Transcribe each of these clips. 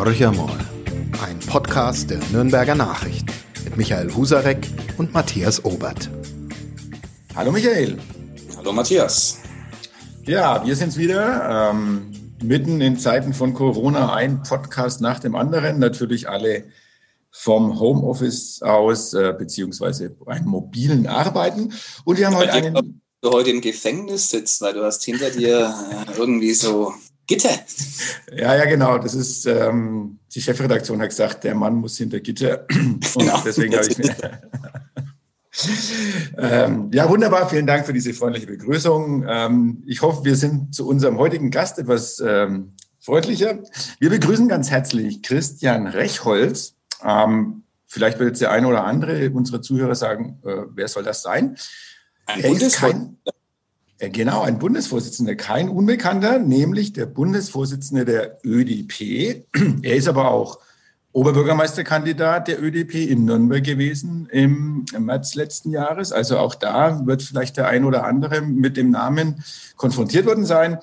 Horcher mal, ein Podcast der Nürnberger Nachricht mit Michael Husarek und Matthias Obert. Hallo Michael. Hallo Matthias. Ja, wir sind's wieder. Ähm, mitten in Zeiten von Corona ein Podcast nach dem anderen. Natürlich alle vom Homeoffice aus, äh, beziehungsweise einem mobilen Arbeiten. Und wir haben heute einen. Du heute im Gefängnis sitzt, weil du hast hinter dir äh, irgendwie so Gitter. Ja, ja, genau. Das ist, ähm, die Chefredaktion hat gesagt, der Mann muss hinter Gitter. Und genau. deswegen habe ich mir. ähm, ja, wunderbar. Vielen Dank für diese freundliche Begrüßung. Ähm, ich hoffe, wir sind zu unserem heutigen Gast etwas ähm, freundlicher. Wir begrüßen ganz herzlich Christian Rechholz. Ähm, vielleicht will jetzt der eine oder andere unserer Zuhörer sagen, äh, wer soll das sein? Ein er ist kein, Genau, ein Bundesvorsitzender, kein Unbekannter, nämlich der Bundesvorsitzende der ÖDP. Er ist aber auch Oberbürgermeisterkandidat der ÖDP in Nürnberg gewesen im, März letzten Jahres. Also auch da wird vielleicht der ein oder andere mit dem Namen konfrontiert worden sein.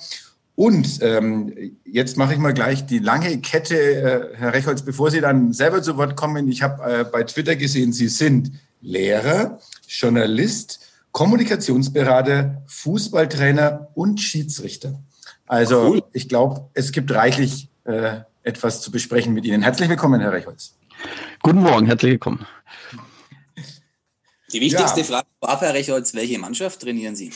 Und ähm, jetzt mache ich mal gleich die lange Kette, äh, Herr Rechholz, bevor Sie dann selber zu Wort kommen. Ich habe äh, bei Twitter gesehen, Sie sind Lehrer, Journalist, Kommunikationsberater, Fußballtrainer und Schiedsrichter. Also cool. ich glaube, es gibt reichlich äh, etwas zu besprechen mit Ihnen. Herzlich willkommen, Herr Reichholz. Guten Morgen, herzlich willkommen. Die wichtigste ja. Frage vorab, Herr Reichholz, welche Mannschaft trainieren Sie?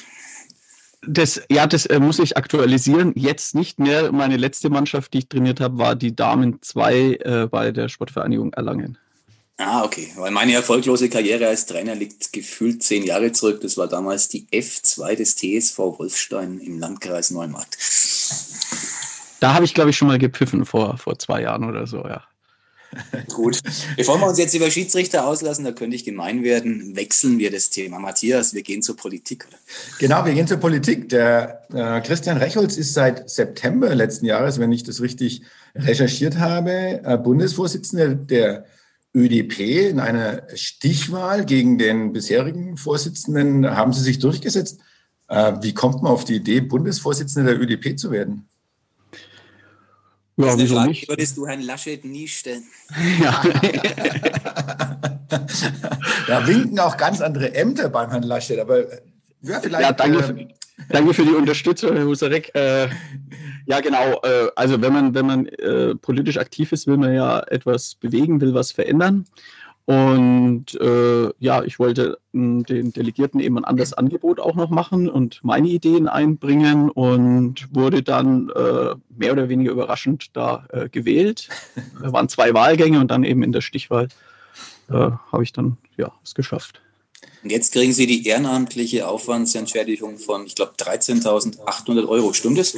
Das, ja, das äh, muss ich aktualisieren. Jetzt nicht mehr. Meine letzte Mannschaft, die ich trainiert habe, war die Damen 2 äh, bei der Sportvereinigung Erlangen. Ah, okay. Weil meine erfolglose Karriere als Trainer liegt gefühlt zehn Jahre zurück. Das war damals die F2 des TSV Wolfstein im Landkreis Neumarkt. Da habe ich, glaube ich, schon mal gepfiffen vor, vor zwei Jahren oder so, ja. Gut. Bevor wir uns jetzt über Schiedsrichter auslassen, da könnte ich gemein werden, wechseln wir das Thema. Matthias, wir gehen zur Politik, oder? Genau, wir gehen zur Politik. Der äh, Christian Rechholz ist seit September letzten Jahres, wenn ich das richtig recherchiert habe, äh, Bundesvorsitzender der ÖDP in einer Stichwahl gegen den bisherigen Vorsitzenden haben Sie sich durchgesetzt. Äh, wie kommt man auf die Idee, Bundesvorsitzender der ÖDP zu werden? Ja, das wieso Frage, nicht? würdest du Herrn Laschet nie stellen. Ja. da winken auch ganz andere Ämter beim Herrn Laschet, aber ja, vielleicht. Ja, danke, äh, danke für die Unterstützung, Herr Husarek. Äh, ja, genau. Äh, also wenn man, wenn man äh, politisch aktiv ist, will man ja etwas bewegen, will was verändern. Und äh, ja, ich wollte mh, den Delegierten eben ein anderes Angebot auch noch machen und meine Ideen einbringen und wurde dann äh, mehr oder weniger überraschend da äh, gewählt. Da waren zwei Wahlgänge und dann eben in der Stichwahl äh, habe ich dann ja es geschafft. Und jetzt kriegen Sie die ehrenamtliche Aufwandsentschädigung von, ich glaube, 13.800 Euro. Stimmt das?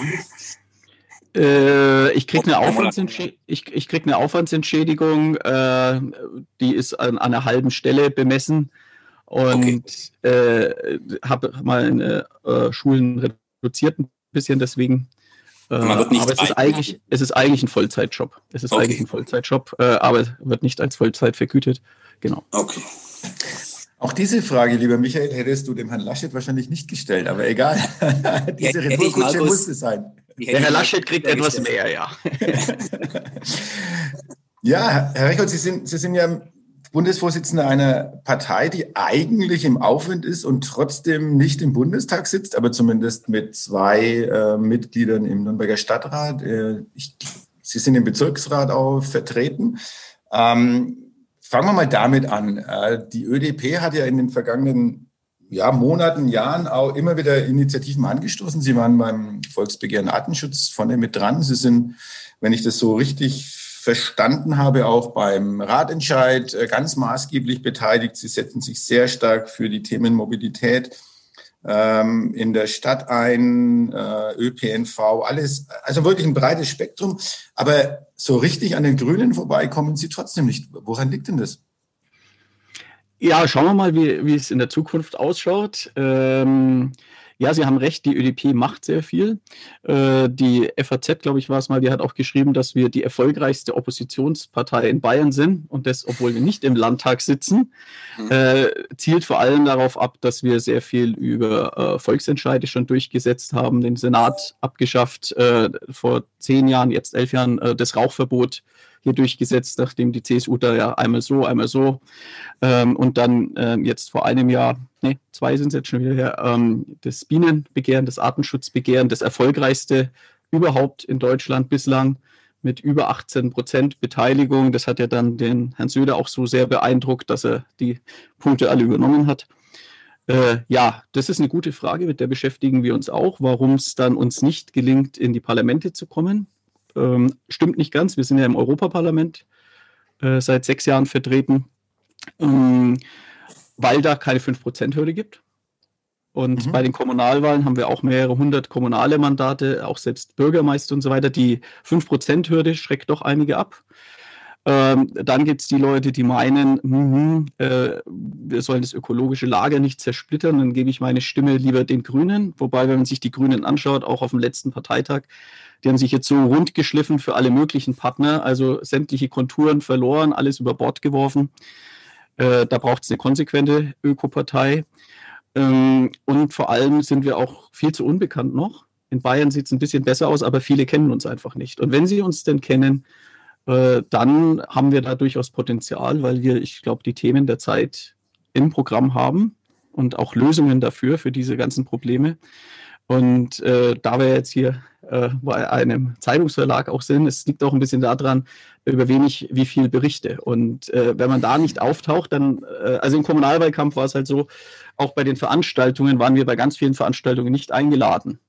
Äh, ich kriege eine, Aufwandsentschädigung, ich, ich krieg eine Aufwandsentschädigung, äh, die ist an, an, einer halben Stelle bemessen und okay. äh, habe meine äh, Schulen reduziert ein bisschen deswegen. Äh, aber es ist, eigentlich, es ist eigentlich ein Vollzeitjob. Es ist okay. eigentlich ein Vollzeitjob, äh, aber wird nicht als Vollzeit vergütet. Genau. Okay. Auch diese Frage, lieber Michael, hättest du dem Herrn Laschet wahrscheinlich nicht gestellt, aber egal. diese Retourkutsche musste sein. Der Herr Laschet kriegt etwas mehr, ja. ja, Herr Recholt, Sie sind, Sie sind ja Bundesvorsitzender einer Partei, die eigentlich im Aufwind ist und trotzdem nicht im Bundestag sitzt, aber zumindest mit zwei äh, Mitgliedern im Nürnberger Stadtrat. Äh, ich, Sie sind im Bezirksrat auch vertreten. Ähm, Fangen wir mal damit an. Äh, die ÖDP hat ja in den vergangenen ja, Monaten, Jahren auch immer wieder Initiativen angestoßen. Sie waren beim Volksbegehren Artenschutz vorne mit dran. Sie sind, wenn ich das so richtig verstanden habe, auch beim Ratentscheid äh, ganz maßgeblich beteiligt. Sie setzen sich sehr stark für die Themen Mobilität ähm, in der Stadt ein, äh, ÖPNV, alles, also wirklich ein breites Spektrum. Aber so richtig an den Grünen vorbei kommen sie trotzdem nicht. Woran liegt denn das? Ja, schauen wir mal, wie, wie es in der Zukunft ausschaut. Ähm, ja, Sie haben recht, die ÖDP macht sehr viel. Äh, die FAZ, glaube ich, war es mal, die hat auch geschrieben, dass wir die erfolgreichste Oppositionspartei in Bayern sind und das, obwohl wir nicht im Landtag sitzen, mhm. äh, zielt vor allem darauf ab, dass wir sehr viel über äh, Volksentscheide schon durchgesetzt haben, den Senat abgeschafft, äh, vor zehn Jahren, jetzt elf Jahren äh, das Rauchverbot hier durchgesetzt, nachdem die CSU da ja einmal so, einmal so ähm, und dann äh, jetzt vor einem Jahr, nee, zwei sind es jetzt schon wieder her, ähm, das Bienenbegehren, das Artenschutzbegehren, das erfolgreichste überhaupt in Deutschland bislang mit über 18 Prozent Beteiligung. Das hat ja dann den Herrn Söder auch so sehr beeindruckt, dass er die Punkte alle übernommen hat. Äh, ja, das ist eine gute Frage, mit der beschäftigen wir uns auch, warum es dann uns nicht gelingt, in die Parlamente zu kommen. Ähm, stimmt nicht ganz, wir sind ja im Europaparlament äh, seit sechs Jahren vertreten, ähm, weil da keine 5%-Hürde gibt. Und mhm. bei den Kommunalwahlen haben wir auch mehrere hundert kommunale Mandate, auch selbst Bürgermeister und so weiter. Die 5%-Hürde schreckt doch einige ab. Ähm, dann gibt es die Leute, die meinen, mh, äh, wir sollen das ökologische Lager nicht zersplittern, dann gebe ich meine Stimme lieber den Grünen. Wobei, wenn man sich die Grünen anschaut, auch auf dem letzten Parteitag, die haben sich jetzt so rund geschliffen für alle möglichen Partner, also sämtliche Konturen verloren, alles über Bord geworfen. Äh, da braucht es eine konsequente Ökopartei. Ähm, und vor allem sind wir auch viel zu unbekannt noch. In Bayern sieht es ein bisschen besser aus, aber viele kennen uns einfach nicht. Und wenn sie uns denn kennen, äh, dann haben wir da durchaus Potenzial, weil wir, ich glaube, die Themen der Zeit im Programm haben und auch Lösungen dafür, für diese ganzen Probleme. Und äh, da wir jetzt hier äh, bei einem Zeitungsverlag auch sind, es liegt auch ein bisschen daran, über wen ich wie viel berichte. Und äh, wenn man da nicht auftaucht, dann, äh, also im Kommunalwahlkampf war es halt so, auch bei den Veranstaltungen waren wir bei ganz vielen Veranstaltungen nicht eingeladen.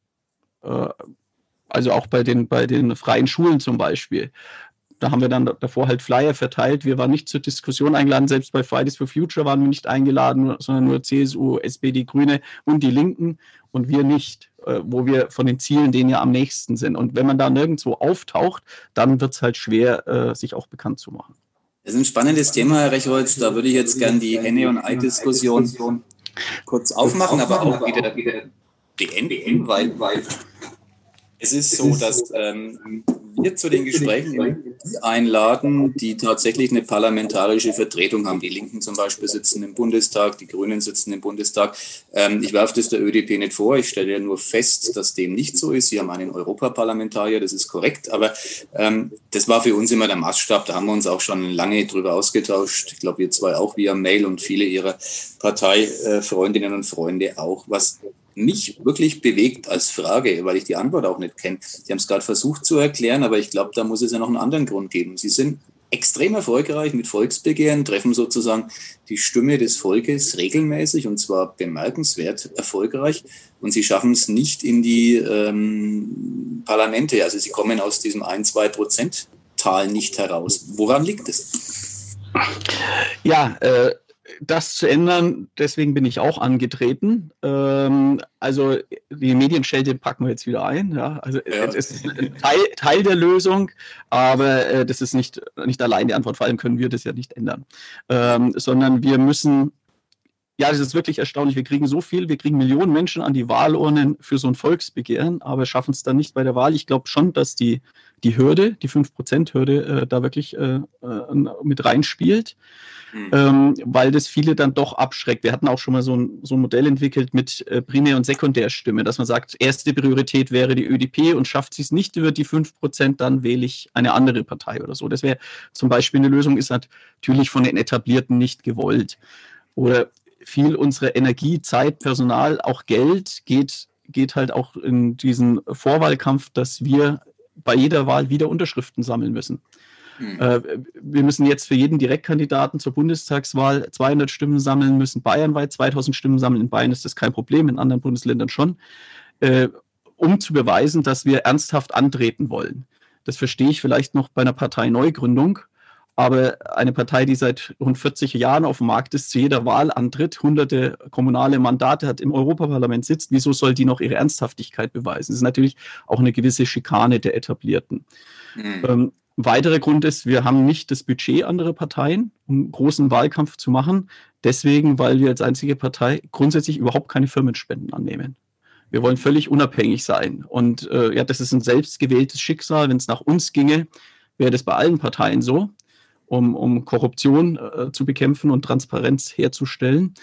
Äh, also auch bei den, bei den freien Schulen zum Beispiel. Da haben wir dann davor halt Flyer verteilt. Wir waren nicht zur Diskussion eingeladen. Selbst bei Fridays for Future waren wir nicht eingeladen, sondern nur CSU, SPD, Grüne und die Linken und wir nicht, äh, wo wir von den Zielen denen ja am nächsten sind. Und wenn man da nirgendwo auftaucht, dann wird es halt schwer, äh, sich auch bekannt zu machen. Das ist ein spannendes Thema, Herr Rechholz. Da würde ich jetzt gerne die Henne- und Ei-Diskussion kurz aufmachen, aber auch wieder beenden, weil, weil es ist so, dass ähm, wir zu den Gesprächen einladen, die tatsächlich eine parlamentarische Vertretung haben. Die Linken zum Beispiel sitzen im Bundestag, die Grünen sitzen im Bundestag. Ähm, ich werfe das der ÖDP nicht vor. Ich stelle ja nur fest, dass dem nicht so ist. Sie haben einen Europaparlamentarier, das ist korrekt. Aber ähm, das war für uns immer der Maßstab. Da haben wir uns auch schon lange drüber ausgetauscht. Ich glaube, wir zwei auch via Mail und viele ihrer Parteifreundinnen und Freunde auch. Was mich wirklich bewegt als Frage, weil ich die Antwort auch nicht kenne. Sie haben es gerade versucht zu erklären, aber ich glaube, da muss es ja noch einen anderen Grund geben. Sie sind extrem erfolgreich mit Volksbegehren, treffen sozusagen die Stimme des Volkes regelmäßig und zwar bemerkenswert erfolgreich. Und sie schaffen es nicht in die ähm, Parlamente. Also sie kommen aus diesem 1-2 Prozent Tal nicht heraus. Woran liegt es? Ja, äh, das zu ändern, deswegen bin ich auch angetreten. Ähm, also die Medienschelte packen wir jetzt wieder ein. Ja? Also ja. es ist ein Teil, Teil, der Lösung, aber äh, das ist nicht, nicht allein die Antwort. Vor allem können wir das ja nicht ändern, ähm, sondern wir müssen ja, das ist wirklich erstaunlich. Wir kriegen so viel, wir kriegen Millionen Menschen an die Wahlurnen für so ein Volksbegehren, aber schaffen es dann nicht bei der Wahl. Ich glaube schon, dass die, die Hürde, die 5%-Hürde, äh, da wirklich äh, äh, mit reinspielt, mhm. ähm, weil das viele dann doch abschreckt. Wir hatten auch schon mal so ein, so ein Modell entwickelt mit äh, Primär- und Sekundärstimme, dass man sagt, erste Priorität wäre die ÖDP und schafft sie es nicht über die 5%, dann wähle ich eine andere Partei oder so. Das wäre zum Beispiel eine Lösung, ist natürlich von den Etablierten nicht gewollt. Oder viel unserer Energie, Zeit, Personal, auch Geld geht, geht halt auch in diesen Vorwahlkampf, dass wir bei jeder Wahl wieder Unterschriften sammeln müssen. Mhm. Äh, wir müssen jetzt für jeden Direktkandidaten zur Bundestagswahl 200 Stimmen sammeln, müssen bayernweit 2000 Stimmen sammeln. In Bayern ist das kein Problem, in anderen Bundesländern schon, äh, um zu beweisen, dass wir ernsthaft antreten wollen. Das verstehe ich vielleicht noch bei einer Parteineugründung. Aber eine Partei, die seit rund 40 Jahren auf dem Markt ist, zu jeder Wahl antritt, hunderte kommunale Mandate hat, im Europaparlament sitzt, wieso soll die noch ihre Ernsthaftigkeit beweisen? Das ist natürlich auch eine gewisse Schikane der Etablierten. Mhm. Ähm, weiterer Grund ist, wir haben nicht das Budget anderer Parteien, um großen Wahlkampf zu machen. Deswegen, weil wir als einzige Partei grundsätzlich überhaupt keine Firmenspenden annehmen. Wir wollen völlig unabhängig sein. Und äh, ja, das ist ein selbstgewähltes Schicksal. Wenn es nach uns ginge, wäre das bei allen Parteien so um, um Korruption äh, zu bekämpfen und Transparenz herzustellen.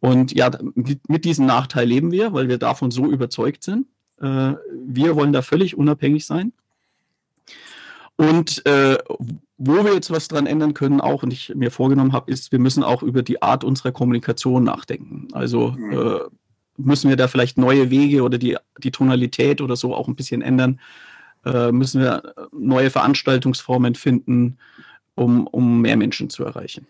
Und ja, mit, diesem Nachteil leben wir, weil wir davon so überzeugt sind. Äh, wir wollen da völlig unabhängig sein. Und äh, wo wir jetzt was dran ändern können, auch und ich mir vorgenommen habe, ist, wir müssen auch über die Art unserer Kommunikation nachdenken. Also mhm. äh, müssen wir da vielleicht neue Wege oder die, die Tonalität oder so auch ein bisschen ändern. Äh, müssen wir neue Veranstaltungsformen finden, um, um mehr Menschen zu erreichen.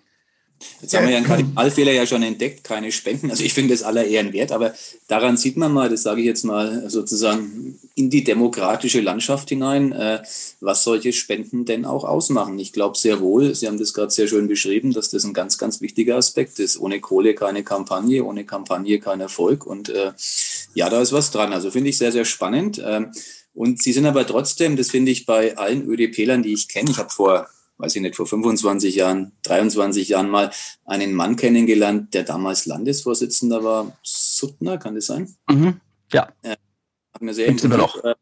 Jetzt haben wir ja einen Kardinalfehler ja schon entdeckt, keine Spenden. Also ich finde es aller Ehren wert, aber daran sieht man mal, das sage ich jetzt mal sozusagen in die demokratische Landschaft hinein, äh, was solche Spenden denn auch ausmachen. Ich glaube sehr wohl, Sie haben das gerade sehr schön beschrieben, dass das ein ganz, ganz wichtiger Aspekt ist. Ohne Kohle keine Kampagne, ohne Kampagne kein Erfolg. Und äh, ja, da ist was dran. Also finde ich sehr, sehr spannend. Ähm, und Sie sind aber trotzdem, das finde ich bei allen ÖDP-Lern, die ich kenne, ich habe vor weiß ich nicht, vor 25 Jahren, 23 Jahren mal einen Mann kennengelernt, der damals Landesvorsitzender war. Suttner, kann das sein? Mhm. Ja. Äh, hat mir sehr Gibt's immer noch. Äh,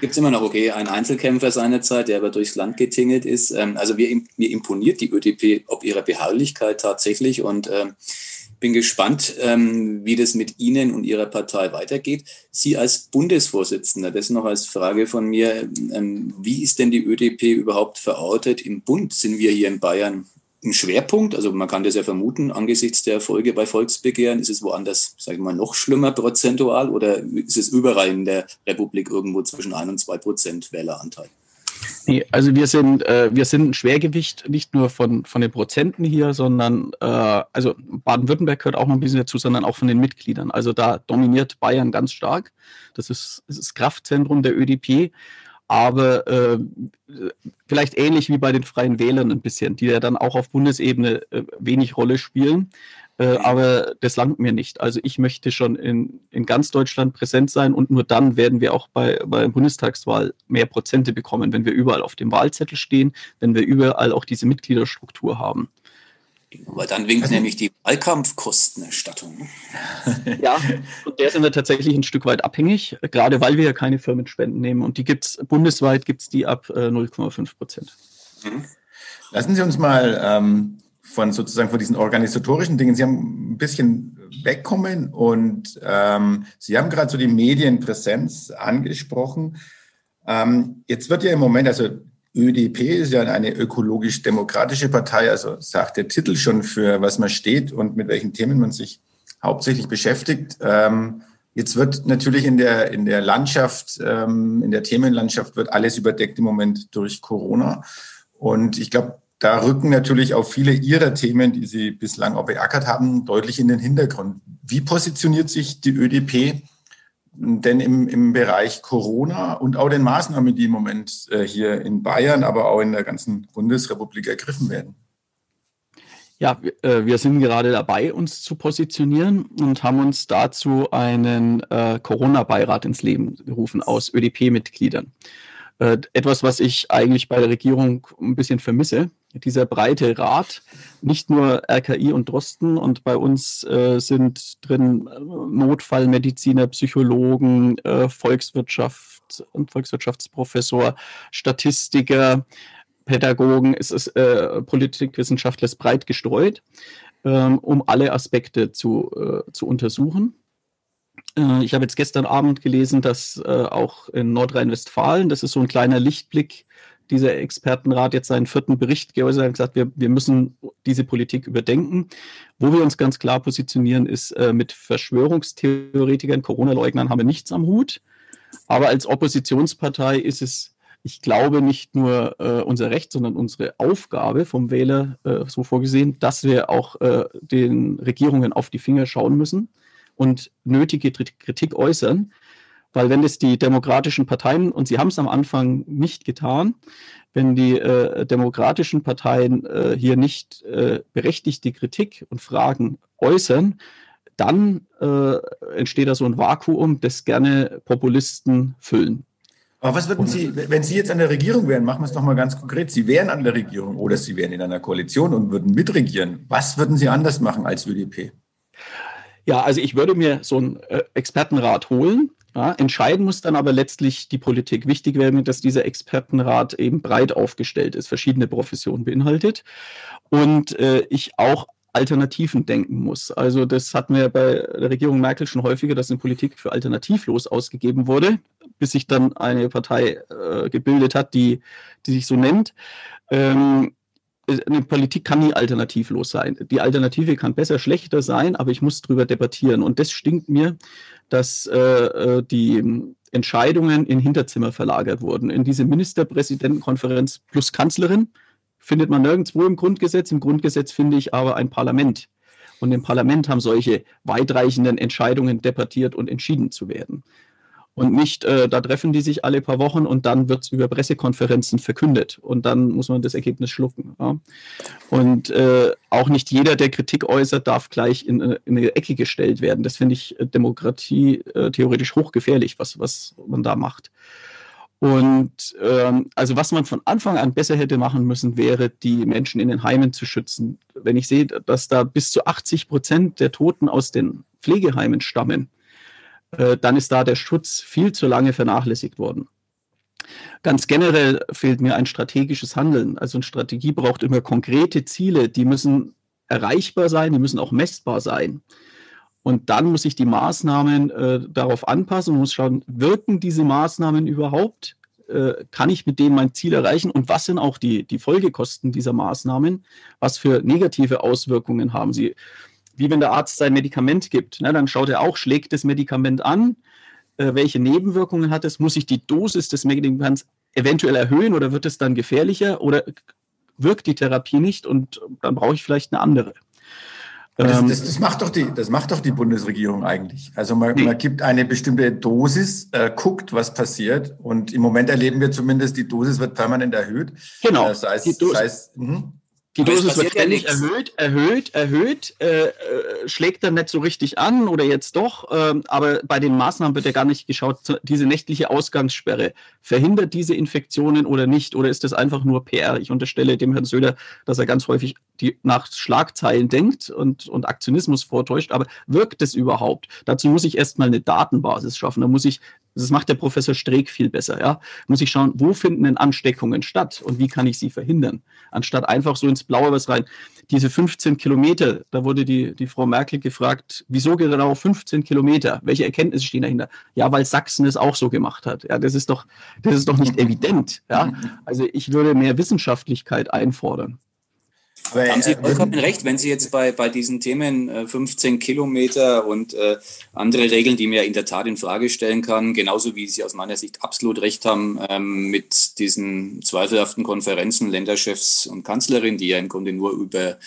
Gibt es immer noch, okay, ein Einzelkämpfer seinerzeit, der aber durchs Land getingelt ist. Ähm, also mir, mir imponiert die ÖDP ob ihrer Beharrlichkeit tatsächlich und ähm, bin gespannt, ähm, wie das mit Ihnen und Ihrer Partei weitergeht. Sie als Bundesvorsitzender, das noch als Frage von mir, ähm, wie ist denn die ÖDP überhaupt verortet im Bund? Sind wir hier in Bayern ein Schwerpunkt? Also man kann das ja vermuten, angesichts der Erfolge bei Volksbegehren, ist es woanders, sage ich mal, noch schlimmer prozentual oder ist es überall in der Republik irgendwo zwischen ein und zwei Prozent Wähleranteil? Nee, also wir sind, äh, wir sind ein Schwergewicht nicht nur von, von den Prozenten hier, sondern äh, also Baden-Württemberg gehört auch noch ein bisschen dazu, sondern auch von den Mitgliedern. Also da dominiert Bayern ganz stark. Das ist, das ist Kraftzentrum der ÖDP, aber äh, vielleicht ähnlich wie bei den Freien Wählern ein bisschen, die ja dann auch auf Bundesebene äh, wenig Rolle spielen. Äh, aber das langt mir nicht. Also ich möchte schon in, in ganz Deutschland präsent sein und nur dann werden wir auch bei, bei der Bundestagswahl mehr Prozente bekommen, wenn wir überall auf dem Wahlzettel stehen, wenn wir überall auch diese Mitgliederstruktur haben. Weil dann winkt also, nämlich die Wahlkampfkostenerstattung. Ja, und der sind wir tatsächlich ein Stück weit abhängig, gerade weil wir ja keine Firmenspenden nehmen. Und die gibt es bundesweit gibt es die ab äh, 0,5 Prozent. Mhm. Lassen Sie uns mal ähm, von sozusagen von diesen organisatorischen Dingen. Sie haben ein bisschen wegkommen und ähm, Sie haben gerade so die Medienpräsenz angesprochen. Ähm, jetzt wird ja im Moment, also ÖDP ist ja eine ökologisch-demokratische Partei, also sagt der Titel schon für was man steht und mit welchen Themen man sich hauptsächlich beschäftigt. Ähm, jetzt wird natürlich in der, in der Landschaft, ähm, in der Themenlandschaft wird alles überdeckt im Moment durch Corona. Und ich glaube, da rücken natürlich auch viele Ihrer Themen, die Sie bislang auch beackert haben, deutlich in den Hintergrund. Wie positioniert sich die ÖDP denn im, im Bereich Corona und auch den Maßnahmen, die im Moment äh, hier in Bayern, aber auch in der ganzen Bundesrepublik ergriffen werden? Ja, wir äh, sind gerade dabei, uns zu positionieren und haben uns dazu einen äh, Corona-Beirat ins Leben gerufen aus ÖDP-Mitgliedern. Etwas, was ich eigentlich bei der Regierung ein bisschen vermisse dieser breite Rat, nicht nur RKI und Drosten und bei uns äh, sind drin äh, Notfallmediziner, Psychologen, äh, Volkswirtschaft und Volkswirtschaftsprofessor, Statistiker, Pädagogen, es ist äh, Politikwissenschaftler ist breit gestreut, ähm, um alle Aspekte zu, äh, zu untersuchen. Äh, ich habe jetzt gestern Abend gelesen, dass auch in Nordrhein-Westfalen, das ist so ein kleiner Lichtblick, dieser Expertenrat jetzt seinen vierten Bericht geäußert und gesagt, wir, wir müssen diese Politik überdenken. Wo wir uns ganz klar positionieren, ist äh, mit Verschwörungstheoretikern, Corona-Leugnern haben wir nichts am Hut. Aber als Oppositionspartei ist es, ich glaube, nicht nur äh, unser Recht, sondern unsere Aufgabe vom Wähler äh, so vorgesehen, dass wir auch äh, den Regierungen auf die Finger schauen müssen und nötige Kritik äußern. Weil wenn es die demokratischen Parteien, und sie haben es am Anfang nicht getan, wenn die äh, demokratischen Parteien äh, hier nicht äh, berechtigte Kritik und Fragen äußern, dann äh, entsteht da so ein Vakuum, das gerne Populisten füllen. Aber was würden Sie, wenn Sie jetzt an der Regierung wären, machen wir es doch mal ganz konkret. Sie wären an der Regierung oder Sie wären in einer Koalition und würden mitregieren. Was würden Sie anders machen als ÖDP? Ja, also ich würde mir so einen äh, Expertenrat holen, ja, entscheiden muss dann aber letztlich die Politik. Wichtig wäre mir, dass dieser Expertenrat eben breit aufgestellt ist, verschiedene Professionen beinhaltet und äh, ich auch Alternativen denken muss. Also das hatten wir bei der Regierung Merkel schon häufiger, dass eine Politik für alternativlos ausgegeben wurde, bis sich dann eine Partei äh, gebildet hat, die, die sich so nennt. Ähm, eine Politik kann nie alternativlos sein. Die Alternative kann besser, schlechter sein, aber ich muss darüber debattieren. Und das stinkt mir, dass äh, äh, die Entscheidungen in Hinterzimmer verlagert wurden. In diese Ministerpräsidentenkonferenz plus Kanzlerin findet man nirgendwo im Grundgesetz. Im Grundgesetz finde ich aber ein Parlament. Und im Parlament haben solche weitreichenden Entscheidungen debattiert und entschieden zu werden und nicht, äh, da treffen die sich alle paar Wochen und dann wird es über Pressekonferenzen verkündet und dann muss man das Ergebnis schlucken. Ja. Und äh, auch nicht jeder, der Kritik äußert, darf gleich in, äh, in eine Ecke gestellt werden. Das finde ich äh, Demokratie äh, theoretisch hochgefährlich, was, was man da macht. Und ähm, also was man von Anfang an besser hätte machen müssen, wäre, die Menschen in den Heimen zu schützen. Wenn ich sehe, dass da bis zu 80 Prozent der Toten aus den Pflegeheimen stammen, äh, dann ist da der Schutz viel zu lange vernachlässigt worden. Ganz generell fehlt mir ein strategisches Handeln. Also eine Strategie braucht immer konkrete Ziele, die müssen erreichbar sein, die müssen auch messbar sein. Und dann muss ich die Maßnahmen äh, darauf anpassen und muss schauen, wirken diese Maßnahmen überhaupt? Äh, kann ich mit denen mein Ziel erreichen? Und was sind auch die, die Folgekosten dieser Maßnahmen? Was für negative Auswirkungen haben sie? Wie wenn der Arzt sein Medikament gibt. Ne, dann schaut er auch, schlägt das Medikament an, äh, welche Nebenwirkungen hat es, muss ich die Dosis des Medikaments eventuell erhöhen oder wird es dann gefährlicher oder wirkt die Therapie nicht und dann brauche ich vielleicht eine andere. Das, ähm, das, das, macht doch die, das macht doch die Bundesregierung eigentlich. Also man, man gibt eine bestimmte Dosis, äh, guckt, was passiert. Und im Moment erleben wir zumindest, die Dosis wird permanent erhöht. Genau. Das heißt, die Dosis, das heißt, mh. Die Dosis wird ständig ja erhöht, erhöht, erhöht, äh, äh, schlägt dann nicht so richtig an oder jetzt doch. Äh, aber bei den Maßnahmen wird ja gar nicht geschaut, diese nächtliche Ausgangssperre, verhindert diese Infektionen oder nicht? Oder ist das einfach nur PR? Ich unterstelle dem Herrn Söder, dass er ganz häufig die, nach Schlagzeilen denkt und, und Aktionismus vortäuscht. Aber wirkt es überhaupt? Dazu muss ich erstmal eine Datenbasis schaffen. Da muss ich das macht der Professor Streeck viel besser. Ja? Muss ich schauen, wo finden denn Ansteckungen statt und wie kann ich sie verhindern? Anstatt einfach so ins Blaue was rein. Diese 15 Kilometer, da wurde die, die Frau Merkel gefragt, wieso genau 15 Kilometer? Welche Erkenntnisse stehen dahinter? Ja, weil Sachsen es auch so gemacht hat. Ja, das ist doch, das ist doch nicht evident. Ja? Also ich würde mehr Wissenschaftlichkeit einfordern. Aber, haben Sie äh, vollkommen recht, wenn Sie jetzt bei, bei diesen Themen äh, 15 Kilometer und äh, andere Regeln, die man ja in der Tat in Frage stellen kann, genauso wie Sie aus meiner Sicht absolut recht haben ähm, mit diesen zweifelhaften Konferenzen Länderchefs und Kanzlerin, die ja im Grunde nur über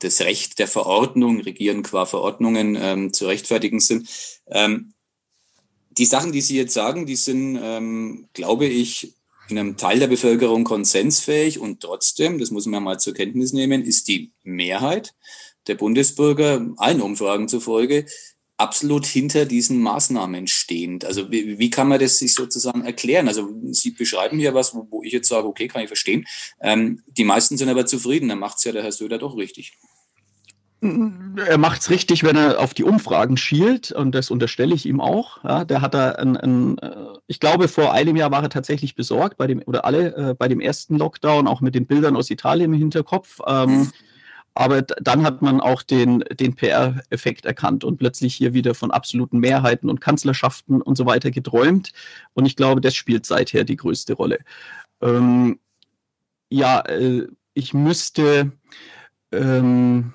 das Recht der Verordnung, regieren qua Verordnungen ähm, zu rechtfertigen sind. Ähm, die Sachen, die Sie jetzt sagen, die sind, ähm, glaube ich, in einem Teil der Bevölkerung konsensfähig und trotzdem, das muss man mal zur Kenntnis nehmen, ist die Mehrheit der Bundesbürger, allen Umfragen zufolge, absolut hinter diesen Maßnahmen stehend. Also wie, wie, kann man das sich sozusagen erklären? Also Sie beschreiben hier was, wo, wo ich jetzt sage, okay, kann ich verstehen. Ähm, die meisten sind aber zufrieden, dann macht es ja der Herr Söder doch richtig. Er macht es richtig, wenn er auf die Umfragen schielt und das unterstelle ich ihm auch. Ja, der hat da ein, ein, äh, ich glaube, vor einem Jahr war er tatsächlich besorgt bei dem oder alle äh, bei dem ersten Lockdown, auch mit den Bildern aus Italien im Hinterkopf. Ähm, mhm. Aber dann hat man auch den, den PR-Effekt erkannt und plötzlich hier wieder von absoluten Mehrheiten und Kanzlerschaften und so weiter geträumt. Und ich glaube, das spielt seither die größte Rolle. Ähm, ja, äh, ich müsste ähm,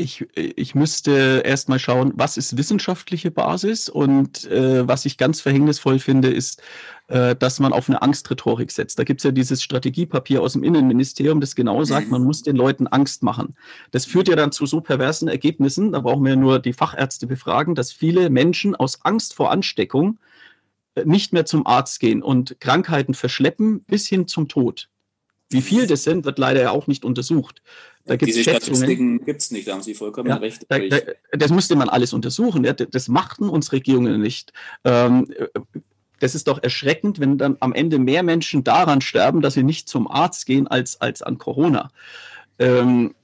ich, ich müsste erstmal schauen, was ist wissenschaftliche Basis und äh, was ich ganz verhängnisvoll finde, ist, äh, dass man auf eine Angstrhetorik setzt. Da gibt es ja dieses Strategiepapier aus dem Innenministerium, das genau sagt, man muss den Leuten Angst machen. Das führt ja dann zu so perversen Ergebnissen, da brauchen wir nur die Fachärzte befragen, dass viele Menschen aus Angst vor Ansteckung äh, nicht mehr zum Arzt gehen und Krankheiten verschleppen bis hin zum Tod. Wie viel das sind, wird leider ja auch nicht untersucht. Da gibt's Diese Statistiken gibt es nicht, da haben Sie vollkommen ja, recht. Da, da, das müsste man alles untersuchen. Ja, das machten uns Regierungen nicht. Ähm, das ist doch erschreckend, wenn dann am Ende mehr Menschen daran sterben, dass sie nicht zum Arzt gehen, als, als an Corona. Ähm,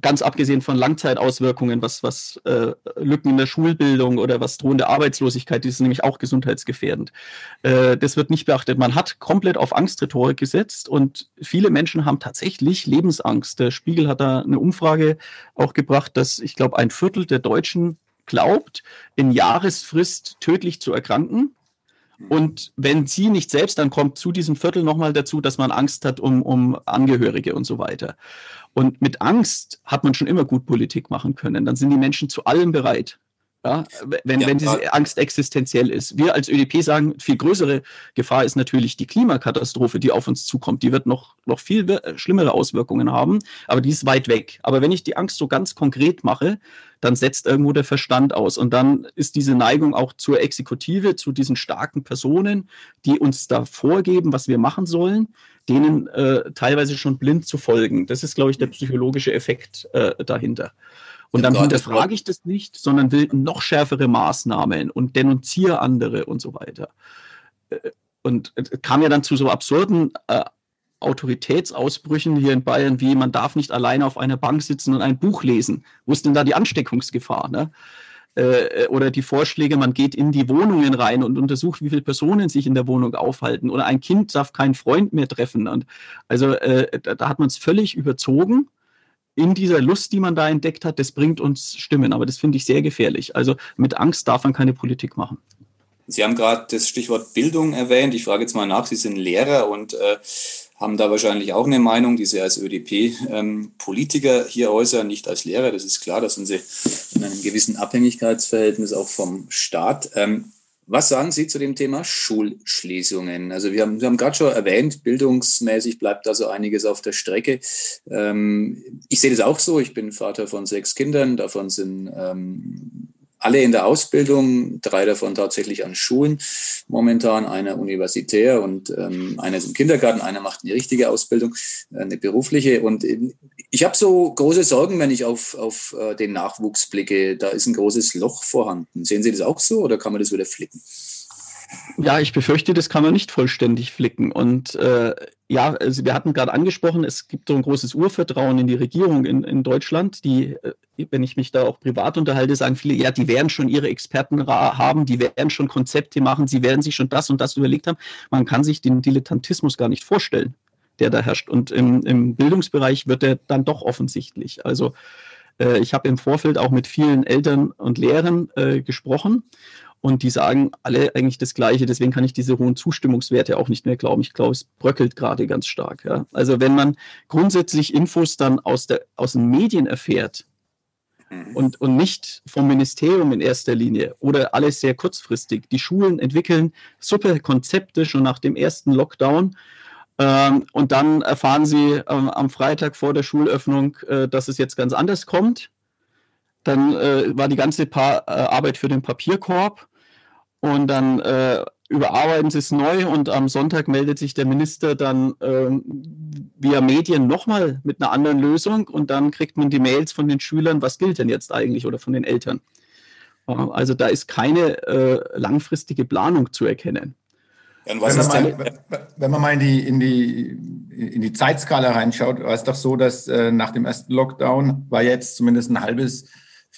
ganz abgesehen von Langzeitauswirkungen, was, was äh, Lücken in der Schulbildung oder was drohende Arbeitslosigkeit, die ist nämlich auch gesundheitsgefährdend. Äh, das wird nicht beachtet. Man hat komplett auf Angstrhetorik gesetzt und viele Menschen haben tatsächlich Lebensangst. Der Spiegel hat da eine Umfrage auch gebracht, dass ich glaube, ein Viertel der Deutschen glaubt, in Jahresfrist tödlich zu erkranken. Und wenn sie nicht selbst, dann kommt zu diesem Viertel nochmal dazu, dass man Angst hat um, um Angehörige und so weiter. Und mit Angst hat man schon immer gut Politik machen können. Dann sind die Menschen zu allem bereit. Ja, wenn, ja, wenn diese Angst existenziell ist. Wir als ÖDP sagen, viel größere Gefahr ist natürlich die Klimakatastrophe, die auf uns zukommt. Die wird noch, noch viel schlimmere Auswirkungen haben, aber die ist weit weg. Aber wenn ich die Angst so ganz konkret mache, dann setzt irgendwo der Verstand aus. Und dann ist diese Neigung auch zur Exekutive, zu diesen starken Personen, die uns da vorgeben, was wir machen sollen, denen äh, teilweise schon blind zu folgen. Das ist, glaube ich, der psychologische Effekt äh, dahinter. Und dann hinterfrage ich das nicht, sondern will noch schärfere Maßnahmen und denunziere andere und so weiter. Äh, und kam ja dann zu so absurden äh, Autoritätsausbrüchen hier in Bayern, wie man darf nicht alleine auf einer Bank sitzen und ein Buch lesen. Wo ist denn da die Ansteckungsgefahr? Ne? Äh, oder die Vorschläge, man geht in die Wohnungen rein und untersucht, wie viele Personen sich in der Wohnung aufhalten. Oder ein Kind darf keinen Freund mehr treffen. Und also äh, da, da hat man es völlig überzogen in dieser Lust, die man da entdeckt hat, das bringt uns Stimmen. Aber das finde ich sehr gefährlich. Also mit Angst darf man keine Politik machen. Sie haben gerade das Stichwort Bildung erwähnt. Ich frage jetzt mal nach, Sie sind Lehrer und äh, haben da wahrscheinlich auch eine Meinung, die Sie als ÖDP-Politiker ähm, hier äußern, nicht als Lehrer. Das ist klar, da sind Sie in einem gewissen Abhängigkeitsverhältnis auch vom Staat. Ähm, was sagen Sie zu dem Thema Schulschließungen? Also wir haben, wir haben gerade schon erwähnt, bildungsmäßig bleibt da so einiges auf der Strecke. Ähm, ich sehe das auch so. Ich bin Vater von sechs Kindern. Davon sind ähm, alle in der Ausbildung, drei davon tatsächlich an Schulen momentan, einer universitär und ähm, einer ist im Kindergarten, einer macht eine richtige Ausbildung, äh, eine berufliche. Und ähm, ich habe so große Sorgen, wenn ich auf, auf äh, den Nachwuchs blicke. Da ist ein großes Loch vorhanden. Sehen Sie das auch so oder kann man das wieder flicken? Ja, ich befürchte, das kann man nicht vollständig flicken. Und äh, ja, also wir hatten gerade angesprochen, es gibt so ein großes Urvertrauen in die Regierung in, in Deutschland. Die, äh, wenn ich mich da auch privat unterhalte, sagen viele, ja, die werden schon ihre Experten haben, die werden schon Konzepte machen, sie werden sich schon das und das überlegt haben. Man kann sich den Dilettantismus gar nicht vorstellen, der da herrscht. Und im, im Bildungsbereich wird er dann doch offensichtlich. Also äh, ich habe im Vorfeld auch mit vielen Eltern und Lehrern äh, gesprochen und die sagen alle eigentlich das Gleiche. Deswegen kann ich diese hohen Zustimmungswerte auch nicht mehr glauben. Ich glaube, es bröckelt gerade ganz stark. Ja. Also wenn man grundsätzlich Infos dann aus, der, aus den Medien erfährt, mhm. und, und nicht vom Ministerium in erster Linie oder alles sehr kurzfristig. Die Schulen entwickeln super Konzepte schon nach dem ersten Lockdown. Ähm, und dann erfahren sie ähm, am Freitag vor der Schulöffnung, äh, dass es jetzt ganz anders kommt. Dann äh, war die ganze pa äh, Arbeit für den Papierkorb und dann äh, überarbeiten sie es neu und am Sonntag meldet sich der Minister dann äh, via Medien nochmal mit einer anderen Lösung und dann kriegt man die Mails von den Schülern, was gilt denn jetzt eigentlich oder von den Eltern. Also da ist keine äh, langfristige Planung zu erkennen. Wenn man, mal, wenn, man mal, in die, in die, in die Zeitskala reinschaut, war es doch so, dass äh, nach dem ersten Lockdown war jetzt zumindest ein halbes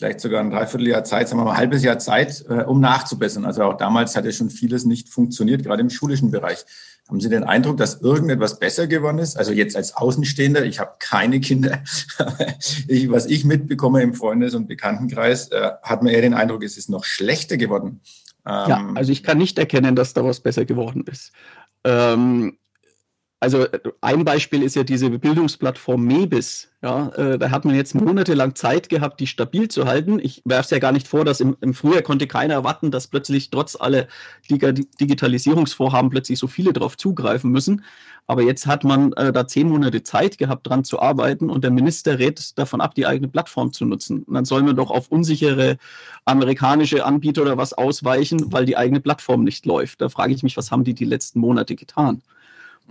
vielleicht sogar ein Dreivierteljahr Zeit, sagen wir mal ein halbes Jahr Zeit, äh, um nachzubessern. Also auch damals hat ja schon vieles nicht funktioniert, gerade im schulischen Bereich. Haben Sie den Eindruck, dass irgendetwas besser geworden ist? Also jetzt als Außenstehender, ich habe keine Kinder, ich, was ich mitbekomme im Freundes- und Bekanntenkreis, äh, hat man eher den Eindruck, es ist noch schlechter geworden. Ähm, ja, also ich kann nicht erkennen, dass da was besser geworden ist. Ähm, also ein Beispiel ist ja diese Bildungsplattform Mebis. Ja, äh, da hat man jetzt monatelang Zeit gehabt, die stabil zu halten. Ich werfe es ja gar nicht vor, dass im, im Frühjahr konnte keiner erwarten, dass plötzlich trotz aller Digitalisierungsvorhaben plötzlich so viele darauf zugreifen müssen. Aber jetzt hat man äh, da zehn Monate Zeit gehabt, dran zu arbeiten und der Minister rät davon ab, die eigene Plattform zu nutzen. Und dann soll man doch auf unsichere amerikanische Anbieter oder was ausweichen, weil die eigene Plattform nicht läuft. Da frage ich mich, was haben die die letzten Monate getan?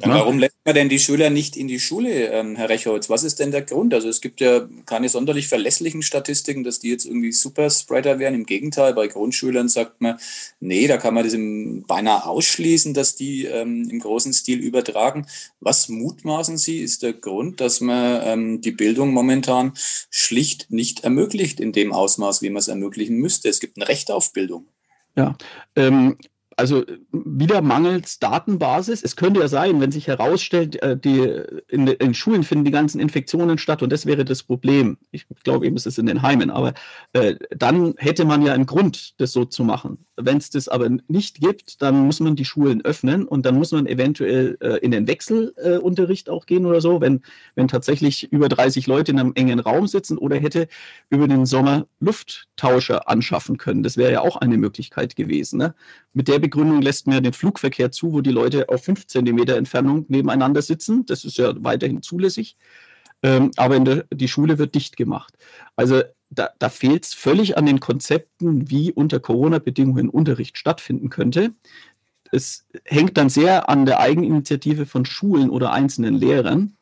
Ja, warum lässt man denn die Schüler nicht in die Schule, ähm, Herr Rechholz? Was ist denn der Grund? Also es gibt ja keine sonderlich verlässlichen Statistiken, dass die jetzt irgendwie Superspreader wären. Im Gegenteil, bei Grundschülern sagt man, nee, da kann man das im, beinahe ausschließen, dass die ähm, im großen Stil übertragen. Was mutmaßen Sie, ist der Grund, dass man ähm, die Bildung momentan schlicht nicht ermöglicht in dem Ausmaß, wie man es ermöglichen müsste? Es gibt ein Recht auf Bildung. Ja, ähm, also wieder mangels Datenbasis. Es könnte ja sein, wenn sich herausstellt, äh, die, in, in, Schulen finden die ganzen Infektionen statt und das wäre das Problem. Ich glaube eben, es ist in den Heimen, aber äh, dann hätte man ja einen Grund, das so zu machen. Wenn es das aber nicht gibt, dann muss man die Schulen öffnen und dann muss man eventuell äh, in den Wechselunterricht äh, auch gehen oder so, wenn, wenn tatsächlich über 30 Leute in einem engen Raum sitzen oder hätte über den Sommer Lufttauscher anschaffen können. Das wäre ja auch eine Möglichkeit gewesen. Ne? Mit der Begründung lässt man ja den Flugverkehr zu, wo die Leute auf fünf Zentimeter Entfernung nebeneinander sitzen. Das ist ja weiterhin zulässig. Ähm, aber in der, die Schule wird dicht gemacht. Also da, da fehlt es völlig an den Konzepten, wie unter Corona-Bedingungen Unterricht stattfinden könnte. Es hängt dann sehr an der Eigeninitiative von Schulen oder einzelnen Lehrern.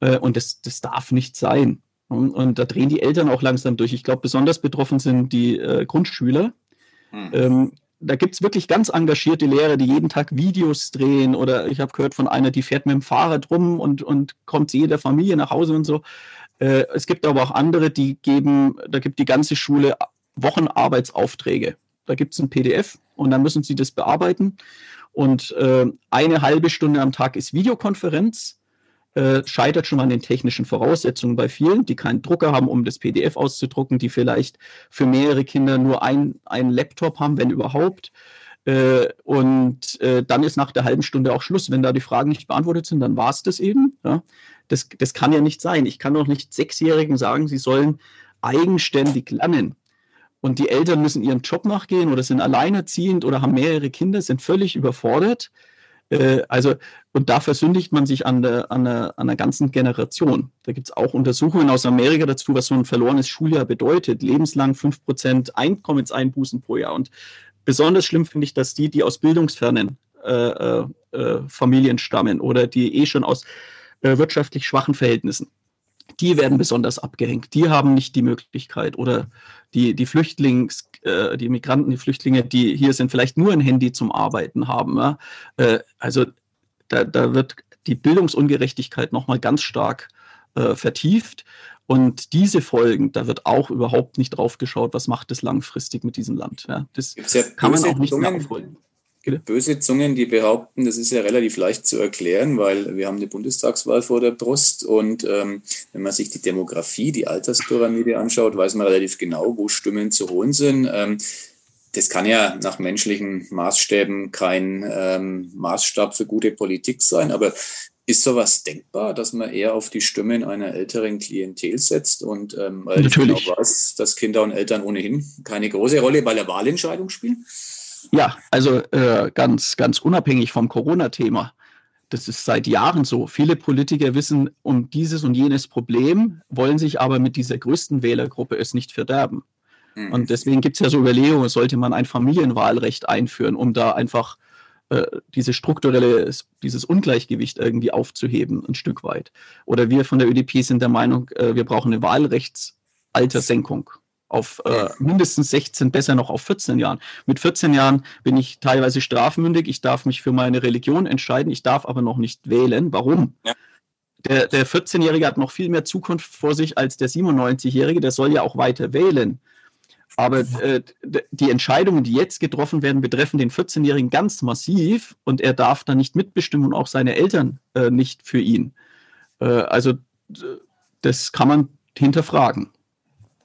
Äh, und das, das darf nicht sein. Und, und, da drehen die Eltern auch langsam durch. Ich glaube, besonders betroffen sind die äh, Grundschüler. Hm. Ähm, da gibt es wirklich ganz engagierte Lehrer, die jeden Tag Videos drehen. Oder ich habe gehört von einer, die fährt mit dem Fahrrad rum und, und kommt zu jeder Familie nach Hause und so. Äh, es gibt aber auch andere, die geben, da gibt die ganze Schule Wochenarbeitsaufträge. Da gibt es ein PDF und dann müssen sie das bearbeiten. Und äh, eine halbe Stunde am Tag ist Videokonferenz äh, scheitert schon an den technischen Voraussetzungen bei vielen, die keinen Drucker haben, um das PDF auszudrucken, die vielleicht für mehrere Kinder nur ein, einen Laptop haben, wenn überhaupt. Äh, und äh, dann ist nach der halben Stunde auch Schluss. Wenn da die Fragen nicht beantwortet sind, dann war es das eben. Ja? Das, das kann ja nicht sein. Ich kann doch nicht Sechsjährigen sagen, sie sollen eigenständig lernen. Und die Eltern müssen ihrem Job nachgehen oder sind alleinerziehend oder haben mehrere Kinder, sind völlig überfordert. Äh, also, und da versündigt man sich an der, an der, an der ganzen Generation. Da gibt es auch Untersuchungen aus Amerika dazu, was so ein verlorenes Schuljahr bedeutet. Lebenslang 5% Einkommenseinbußen pro Jahr. Und besonders schlimm finde ich, dass die, die aus bildungsfernen äh, äh, äh Familien stammen oder die eh schon aus äh, wirtschaftlich schwachen Verhältnissen die werden besonders abgehängt. Die haben nicht die Möglichkeit oder die, die Flüchtlings, äh, die Migranten, die Flüchtlinge, die hier sind, vielleicht nur ein Handy zum Arbeiten haben. Ja? Äh, also da, da wird die Bildungsungerechtigkeit nochmal ganz stark äh, vertieft. Und diese Folgen, da wird auch überhaupt nicht drauf geschaut, was macht es langfristig mit diesem Land. Ja? Das ja kann man auch nicht gibt böse Zungen, die behaupten, das ist ja relativ leicht zu erklären, weil wir haben eine Bundestagswahl vor der Brust und ähm, wenn man sich die Demografie, die Alterspyramide anschaut, weiß man relativ genau, wo Stimmen zu holen sind. Ähm, das kann ja nach menschlichen Maßstäben kein ähm, Maßstab für gute Politik sein, aber ist sowas denkbar, dass man eher auf die Stimmen einer älteren Klientel setzt und ähm, weil Natürlich. ich genau weiß, dass Kinder und Eltern ohnehin keine große Rolle bei der Wahlentscheidung spielen? Ja, also äh, ganz, ganz unabhängig vom Corona-Thema. Das ist seit Jahren so. Viele Politiker wissen um dieses und jenes Problem, wollen sich aber mit dieser größten Wählergruppe es nicht verderben. Mhm. Und deswegen gibt es ja so Überlegungen, sollte man ein Familienwahlrecht einführen, um da einfach äh, diese strukturelle, dieses Ungleichgewicht irgendwie aufzuheben, ein Stück weit. Oder wir von der ÖDP sind der Meinung, äh, wir brauchen eine Wahlrechtsaltersenkung auf äh, mindestens 16, besser noch auf 14 Jahren. Mit 14 Jahren bin ich teilweise strafmündig. Ich darf mich für meine Religion entscheiden. Ich darf aber noch nicht wählen. Warum? Ja. Der, der 14-Jährige hat noch viel mehr Zukunft vor sich als der 97-Jährige. Der soll ja auch weiter wählen. Aber äh, die Entscheidungen, die jetzt getroffen werden, betreffen den 14-Jährigen ganz massiv und er darf da nicht mitbestimmen und auch seine Eltern äh, nicht für ihn. Äh, also das kann man hinterfragen.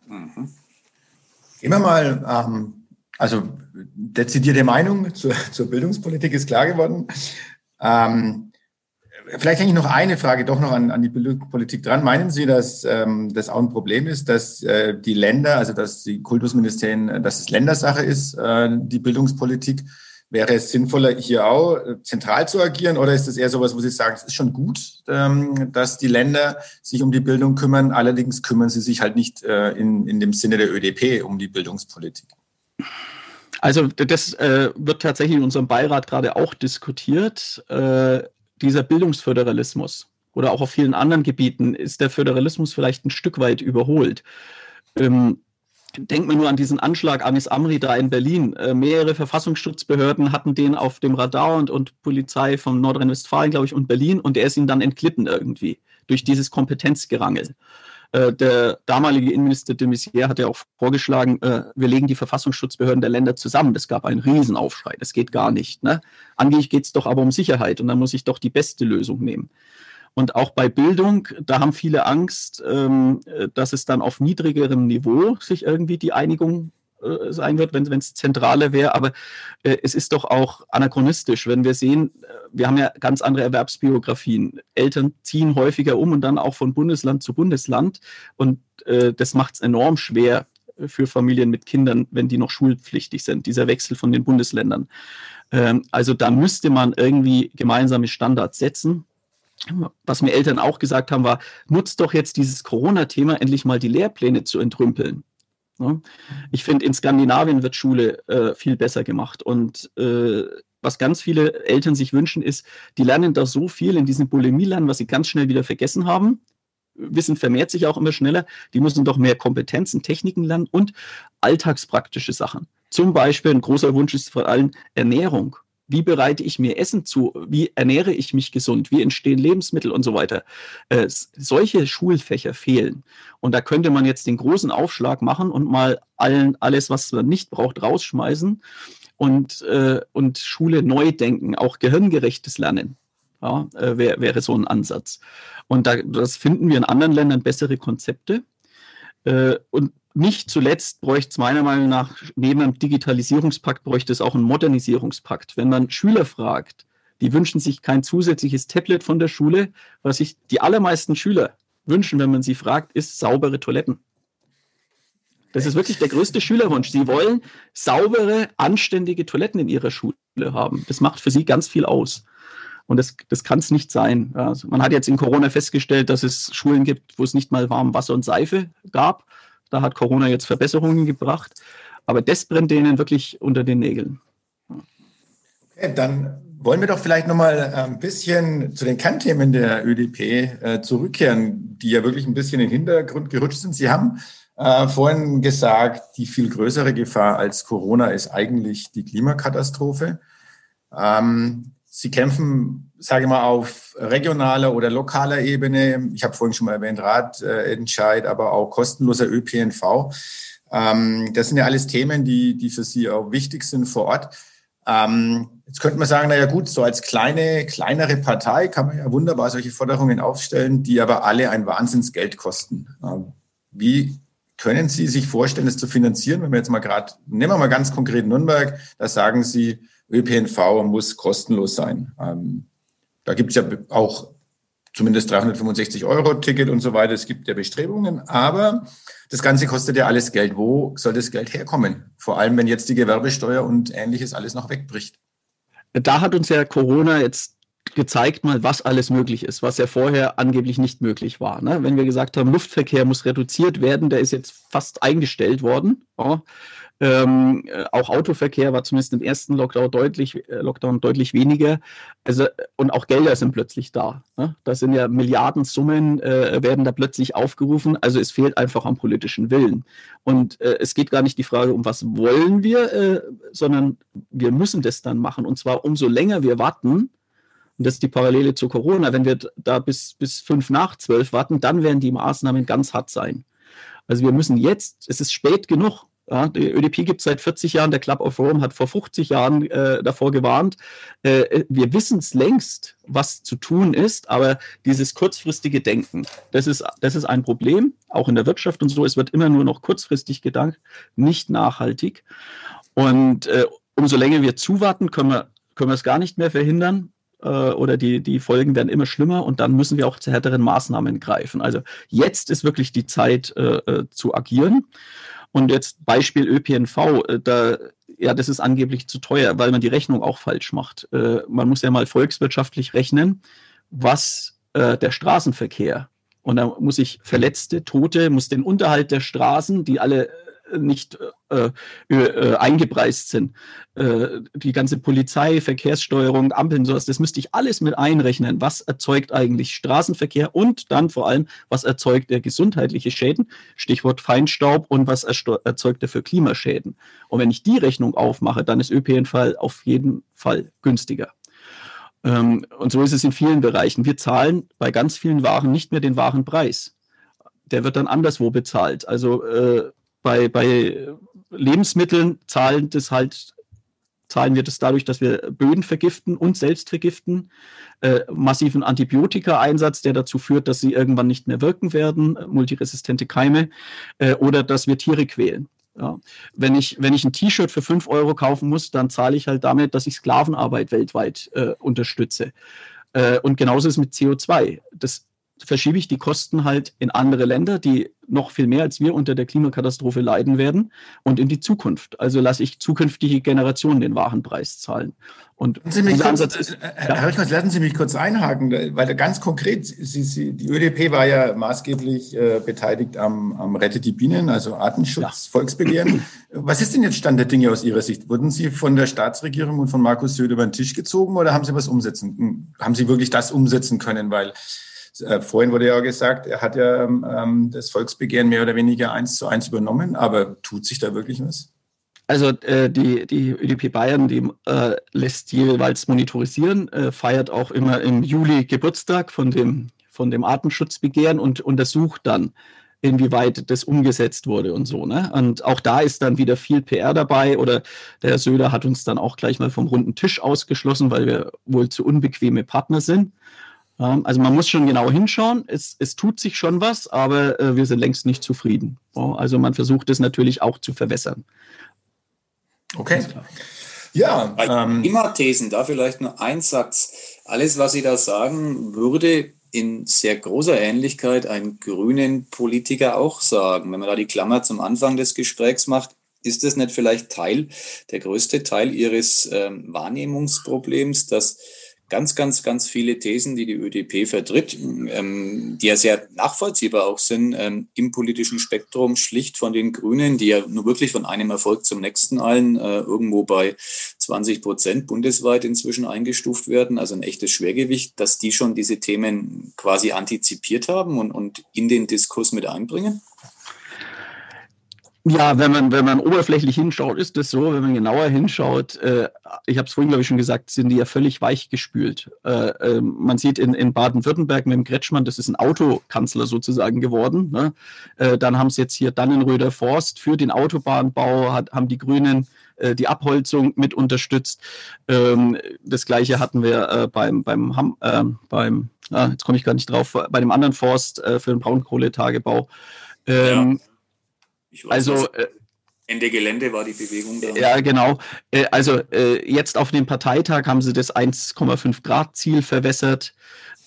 Mhm. Wir mal, ähm, also dezidierte Meinung zur, zur Bildungspolitik ist klar geworden. Ähm, vielleicht hänge ich noch eine Frage doch noch an, an die Bildungspolitik dran. Meinen Sie, dass ähm, das auch ein Problem ist, dass äh, die Länder, also dass die Kultusministerien, dass es Ländersache ist, äh, die Bildungspolitik? Wäre es sinnvoller, hier auch äh, zentral zu agieren oder ist es eher sowas, wo Sie sagen, es ist schon gut, ähm, dass die Länder sich um die Bildung kümmern, allerdings kümmern sie sich halt nicht äh, in, in dem Sinne der ÖDP um die Bildungspolitik? Also das äh, wird tatsächlich in unserem Beirat gerade auch diskutiert. Dieser Bildungsföderalismus oder auch auf vielen anderen Gebieten ist der Föderalismus vielleicht ein Stück weit überholt. Ähm, Denkt man nur an diesen Anschlag Anis Amri da in Berlin. Äh, mehrere Verfassungsschutzbehörden hatten den auf dem Radar und, und Polizei von Nordrhein-Westfalen, glaube ich, und Berlin und der ist ihnen dann entglitten irgendwie durch dieses Kompetenzgerangel. Äh, der damalige Innenminister de Maizière hat ja auch vorgeschlagen, äh, wir legen die Verfassungsschutzbehörden der Länder zusammen. Das gab einen Riesenaufschrei. Das geht gar nicht. Ne? Angeblich geht es doch aber um Sicherheit und dann muss ich doch die beste Lösung nehmen. Und auch bei Bildung, da haben viele Angst, ähm, dass es dann auf niedrigerem Niveau sich irgendwie die Einigung äh, sein wird, wenn es zentraler wäre. Aber äh, es ist doch auch anachronistisch, wenn wir sehen, äh, wir haben ja ganz andere Erwerbsbiografien. Eltern ziehen häufiger um und dann auch von Bundesland zu Bundesland. Und äh, das macht es enorm schwer für Familien mit Kindern, wenn die noch schulpflichtig sind, dieser Wechsel von den Bundesländern. Ähm, also da müsste man irgendwie gemeinsame Standards setzen was mir Eltern auch gesagt haben, war, nutzt doch jetzt dieses Corona-Thema endlich mal die Lehrpläne zu entrümpeln. Ich finde, in Skandinavien wird Schule äh, viel besser gemacht. Und äh, was ganz viele Eltern sich wünschen, ist, die lernen da so viel in diesem Bulimie-Lernen, was sie ganz schnell wieder vergessen haben. Wissen vermehrt sich auch immer schneller. Die müssen doch mehr Kompetenzen, Techniken lernen und alltagspraktische Sachen. Zum Beispiel ein großer Wunsch ist vor allem Ernährung wie bereite ich mir Essen zu, wie ernähre ich mich gesund, wie entstehen Lebensmittel und so weiter. Äh, solche Schulfächer fehlen. Und da könnte man jetzt den großen Aufschlag machen und mal allen, alles, was man nicht braucht, rausschmeißen und, äh, und Schule neu denken, auch gehirngerechtes Lernen. Ja, äh, wäre wär so ein Ansatz. Und da, das finden wir in anderen Ländern bessere Konzepte. Äh, und nicht zuletzt bräuchte es meiner Meinung nach, neben einem Digitalisierungspakt, bräuchte es auch einen Modernisierungspakt. Wenn man Schüler fragt, die wünschen sich kein zusätzliches Tablet von der Schule. Was sich die allermeisten Schüler wünschen, wenn man sie fragt, ist saubere Toiletten. Das ist wirklich der größte Schülerwunsch. Sie wollen saubere, anständige Toiletten in ihrer Schule haben. Das macht für sie ganz viel aus. Und das, das kann es nicht sein. Also man hat jetzt in Corona festgestellt, dass es Schulen gibt, wo es nicht mal warm Wasser und Seife gab. Da hat Corona jetzt Verbesserungen gebracht. Aber das brennt denen wirklich unter den Nägeln. Okay, dann wollen wir doch vielleicht noch mal ein bisschen zu den Kernthemen der ÖDP äh, zurückkehren, die ja wirklich ein bisschen in den Hintergrund gerutscht sind. Sie haben äh, vorhin gesagt, die viel größere Gefahr als Corona ist eigentlich die Klimakatastrophe. Ähm, Sie kämpfen, sage ich mal, auf regionaler oder lokaler Ebene. Ich habe vorhin schon mal erwähnt, Ratentscheid, aber auch kostenloser ÖPNV. Ähm, das sind ja alles Themen, die, die für Sie auch wichtig sind vor Ort. Ähm, jetzt könnte man sagen, naja gut, so als kleine, kleinere Partei kann man ja wunderbar solche Forderungen aufstellen, die aber alle ein Wahnsinnsgeld kosten. Ähm, wie können Sie sich vorstellen, das zu finanzieren? Wenn wir jetzt mal gerade, nehmen wir mal ganz konkret Nürnberg, da sagen Sie, ÖPNV muss kostenlos sein. Ähm, da gibt es ja auch zumindest 365 Euro Ticket und so weiter. Es gibt ja Bestrebungen, aber das Ganze kostet ja alles Geld. Wo soll das Geld herkommen? Vor allem, wenn jetzt die Gewerbesteuer und ähnliches alles noch wegbricht. Da hat uns ja Corona jetzt gezeigt mal, was alles möglich ist, was ja vorher angeblich nicht möglich war. Ne? Wenn wir gesagt haben, Luftverkehr muss reduziert werden, der ist jetzt fast eingestellt worden. Ja? Ähm, äh, auch Autoverkehr war zumindest im ersten Lockdown deutlich, äh, Lockdown deutlich weniger. Also, und auch Gelder sind plötzlich da. Ne? Das sind ja Milliardensummen, äh, werden da plötzlich aufgerufen. Also es fehlt einfach am politischen Willen. Und äh, es geht gar nicht die Frage, um was wollen wir, äh, sondern wir müssen das dann machen. Und zwar umso länger wir warten, und das ist die Parallele zu Corona, wenn wir da bis, bis fünf nach zwölf warten, dann werden die Maßnahmen ganz hart sein. Also wir müssen jetzt, es ist spät genug, ja, die ÖDP gibt es seit 40 Jahren, der Club of Rome hat vor 50 Jahren äh, davor gewarnt. Äh, wir wissen es längst, was zu tun ist, aber dieses kurzfristige Denken, das ist, das ist ein Problem, auch in der Wirtschaft und so. Es wird immer nur noch kurzfristig gedacht, nicht nachhaltig. Und äh, umso länger wir zuwarten, können wir, können wir es gar nicht mehr verhindern äh, oder die, die Folgen werden immer schlimmer und dann müssen wir auch zu härteren Maßnahmen greifen. Also jetzt ist wirklich die Zeit äh, äh zu agieren. Und jetzt Beispiel ÖPNV, äh, da, ja, das ist angeblich zu teuer, weil man die Rechnung auch falsch macht. Äh, man muss ja mal volkswirtschaftlich rechnen, was äh, der Straßenverkehr und da muss ich Verletzte, Tote, muss den Unterhalt der Straßen, die alle nicht äh, äh, eingepreist sind. Äh, die ganze Polizei, Verkehrssteuerung, Ampeln, sowas, das müsste ich alles mit einrechnen. Was erzeugt eigentlich Straßenverkehr und dann vor allem, was erzeugt er gesundheitliche Schäden? Stichwort Feinstaub und was erzeugt er für Klimaschäden? Und wenn ich die Rechnung aufmache, dann ist ÖPNV auf jeden Fall günstiger. Ähm, und so ist es in vielen Bereichen. Wir zahlen bei ganz vielen Waren nicht mehr den wahren Preis. Der wird dann anderswo bezahlt. Also äh, bei, bei Lebensmitteln zahlen das halt zahlen wir das dadurch, dass wir Böden vergiften und selbst vergiften, äh, massiven Antibiotika-Einsatz, der dazu führt, dass sie irgendwann nicht mehr wirken werden, multiresistente Keime, äh, oder dass wir Tiere quälen. Ja. Wenn, ich, wenn ich ein T-Shirt für 5 Euro kaufen muss, dann zahle ich halt damit, dass ich Sklavenarbeit weltweit äh, unterstütze. Äh, und genauso ist mit CO2. Das verschiebe ich die Kosten halt in andere Länder, die noch viel mehr als wir unter der Klimakatastrophe leiden werden und in die Zukunft. Also lasse ich zukünftige Generationen den Warenpreis zahlen. Und kurz, ist, äh, Herr ja. Lassen Sie mich kurz einhaken, weil ganz konkret, Sie, Sie, die ÖDP war ja maßgeblich äh, beteiligt am, am Rettet die Bienen, also Artenschutz, ja. Volksbegehren. Was ist denn jetzt Stand der Dinge aus Ihrer Sicht? Wurden Sie von der Staatsregierung und von Markus Söder über den Tisch gezogen oder haben Sie was umsetzen? Haben Sie wirklich das umsetzen können? Weil äh, vorhin wurde ja gesagt, er hat ja ähm, das Volksbegehren mehr oder weniger eins zu eins übernommen, aber tut sich da wirklich was? Also äh, die, die ÖDP Bayern, die äh, lässt jeweils monitorisieren, äh, feiert auch immer im Juli Geburtstag von dem, von dem Artenschutzbegehren und untersucht dann, inwieweit das umgesetzt wurde und so. Ne? Und auch da ist dann wieder viel PR dabei oder der Herr Söder hat uns dann auch gleich mal vom runden Tisch ausgeschlossen, weil wir wohl zu unbequeme Partner sind. Also man muss schon genau hinschauen. Es, es tut sich schon was, aber äh, wir sind längst nicht zufrieden. Also man versucht es natürlich auch zu verwässern. Okay. Ja. Ähm, Klimathesen, da vielleicht nur ein Satz. Alles, was Sie da sagen, würde in sehr großer Ähnlichkeit ein grünen Politiker auch sagen. Wenn man da die Klammer zum Anfang des Gesprächs macht, ist das nicht vielleicht Teil, der größte Teil Ihres ähm, Wahrnehmungsproblems, dass ganz, ganz, ganz viele Thesen, die die ÖDP vertritt, ähm, die ja sehr nachvollziehbar auch sind ähm, im politischen Spektrum, schlicht von den Grünen, die ja nur wirklich von einem Erfolg zum nächsten allen äh, irgendwo bei 20 Prozent bundesweit inzwischen eingestuft werden, also ein echtes Schwergewicht, dass die schon diese Themen quasi antizipiert haben und, und in den Diskurs mit einbringen? Ja, wenn man, wenn man oberflächlich hinschaut, ist das so. Wenn man genauer hinschaut, äh, ich habe es vorhin, glaube ich, schon gesagt, sind die ja völlig weichgespült. Äh, äh, man sieht in, in Baden-Württemberg mit dem Kretschmann, das ist ein Autokanzler sozusagen geworden. Ne? Äh, dann haben es jetzt hier Dannenröder Forst für den Autobahnbau, hat, haben die Grünen äh, die Abholzung mit unterstützt. Ähm, das gleiche hatten wir äh, beim, beim, Ham, beim ah, jetzt komme ich gar nicht drauf, bei dem anderen Forst für den Braunkohletagebau. Ähm, ja also äh, Ende Gelände war die Bewegung da. Ja, genau. Äh, also äh, jetzt auf dem Parteitag haben sie das 1,5 Grad Ziel verwässert,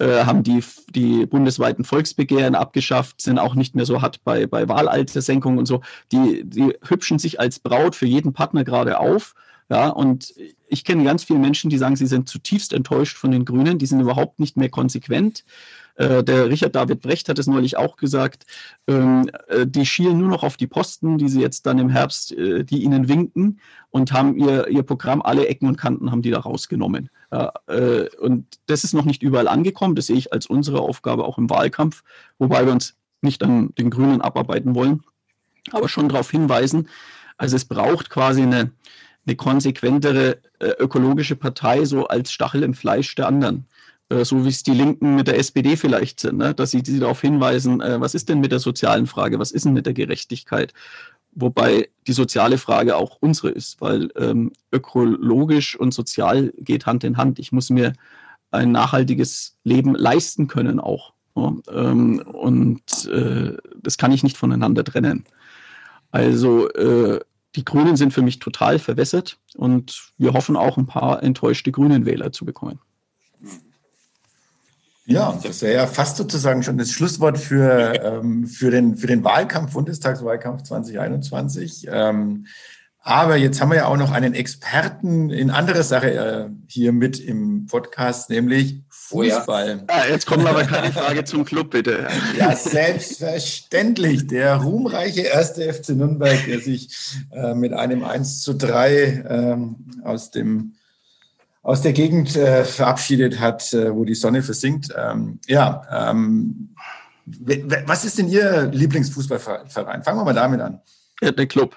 haben die, die bundesweiten Volksbegehren abgeschafft, sind auch nicht mehr so hart bei, bei Wahlaltersenkung und so. Die, die hübschen sich als Braut für jeden Partner gerade auf. Ja, und ich kenne ganz viele Menschen, die sagen, sie sind zutiefst enttäuscht von den Grünen, die sind überhaupt nicht mehr konsequent. Äh, der Richard David Brecht hat es neulich auch gesagt, ähm, äh, die schielen nur noch auf die Posten, die sie jetzt dann im Herbst, äh, die ihnen winken und haben ihr, ihr Programm, alle Ecken und Kanten haben die da rausgenommen. und das ist noch nicht überall angekommen, das sehe ich als unsere Aufgabe auch im Wahlkampf, wobei wir uns nicht an den Grünen abarbeiten wollen, aber schon darauf hinweisen, also es braucht quasi eine, eine konsequentere ökologische Partei so als Stachel im Fleisch der anderen. Äh, so wie es die Linken mit der SPD vielleicht sind, ne? dass sie, sie darauf hinweisen, äh, was ist denn mit der sozialen Frage, was ist denn mit der Gerechtigkeit? Wobei die soziale Frage auch unsere ist, weil ähm, ökologisch und sozial geht Hand in Hand. Ich muss mir ein nachhaltiges Leben leisten können auch. Ja? Ähm, und äh, das kann ich nicht voneinander trennen. Also äh, die Grünen sind für mich total verwässert und wir hoffen auch ein paar enttäuschte Grünen Wähler zu bekommen. Ja, das wäre ja fast sozusagen schon das Schlusswort für, ähm, für, den, für den Wahlkampf, Bundestagswahlkampf 2021. Ähm, Aber jetzt haben wir ja auch noch einen Experten in anderer Sache äh, hier mit im Podcast, nämlich Fußball. Oh ja. ah, jetzt kommt aber keine Frage zum Club, bitte. Ja, selbstverständlich. Der ruhmreiche erste FC Nürnberg, der sich äh, mit einem 1 zu 3 ähm, aus dem aus der Gegend äh, verabschiedet hat, äh, wo die Sonne versinkt. Ähm, ja, ähm, was ist denn Ihr Lieblingsfußballverein? Fangen wir mal damit an. Ja, der Club.